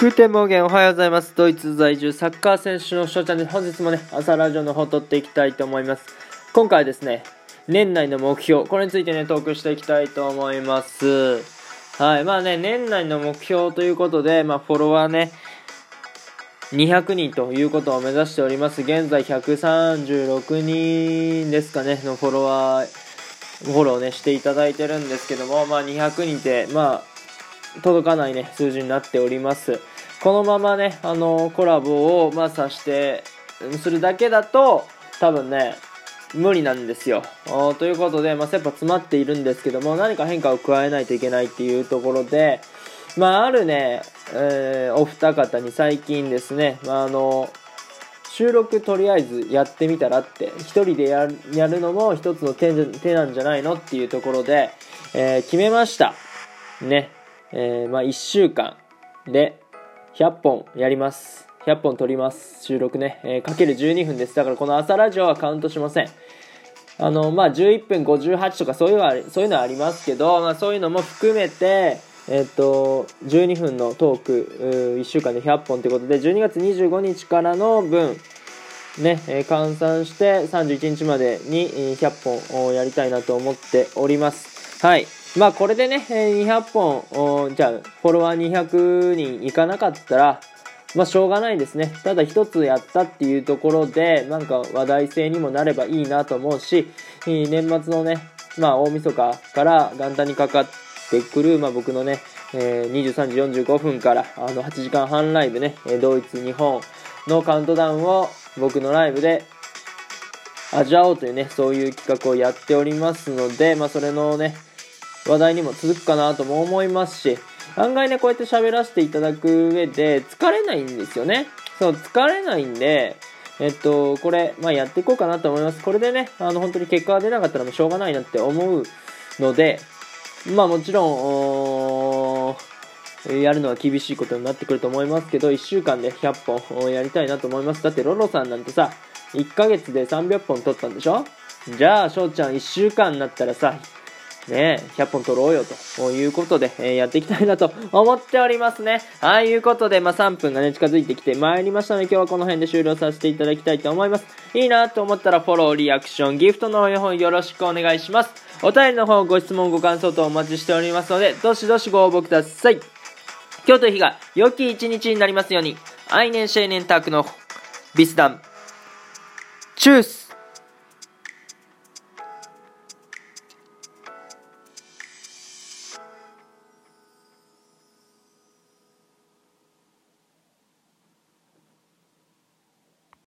グテンモーゲンおはようございます。ドイツ在住サッカー選手の翔ちゃんです。本日もね、朝ラジオの方撮っていきたいと思います。今回はですね、年内の目標、これについてね、トークしていきたいと思います。はい、まあね、年内の目標ということで、まあフォロワーね、200人ということを目指しております。現在136人ですかね、のフォロワー、フォローね、していただいてるんですけども、まあ200人って、まあ、届かないね、数字になっております。このままね、あの、コラボを、まあ、さして、するだけだと、多分ね、無理なんですよ。ということで、まあ、切羽詰まっているんですけども、何か変化を加えないといけないっていうところで、まあ、あるね、えー、お二方に最近ですね、まあ、あの、収録とりあえずやってみたらって、一人でやるやるのも一つの手手なんじゃないのっていうところで、えー、決めました。ね。えー、まあ、1週間で、100本やります。100本撮ります。収録ね。えー、かける12分です。だからこの朝ラジオはカウントしません。あの、まあ、11分58とかそういうのは、そういうのはありますけど、まあ、そういうのも含めて、えっ、と、12分のトーク、1週間で100本ということで、12月25日からの分、ね、えー、換算して31日までに100本やりたいなと思っております。はい。まあこれでね、200本、じゃあフォロワー200人いかなかったら、まあしょうがないですね。ただ一つやったっていうところで、なんか話題性にもなればいいなと思うし、年末のね、まあ大晦日から元旦にかかってくる、まあ僕のね、えー、23時45分からあの8時間半ライブね、ドイツ、日本のカウントダウンを僕のライブで味わおうというね、そういう企画をやっておりますので、まあそれのね、話題にも続くかなとも思いますし、案外ね、こうやって喋らせていただく上で疲れないんですよね。そう、疲れないんで、えっと、これ、まあ、やっていこうかなと思います。これでね、あの、本当に結果が出なかったらもうしょうがないなって思うので、まあもちろん、やるのは厳しいことになってくると思いますけど、1週間で100本やりたいなと思います。だってロロさんなんてさ、1ヶ月で300本取ったんでしょ？じゃあ、翔ちゃん1週間になったらさ、ね、100本取ろうよということで、えー、やっていきたいなと思っておりますね。はい、いうことで、まあ、3分がね、近づいてきてまいりましたので、今日はこの辺で終了させていただきたいと思います。いいなと思ったら、フォロー、リアクション、ギフトの方よろしくお願いします。お便りの方、ご質問、ご感想とお待ちしておりますので、どしどしご応募ください。今日という日が良き一日になりますように、愛年、青年タークのビスダン、チュース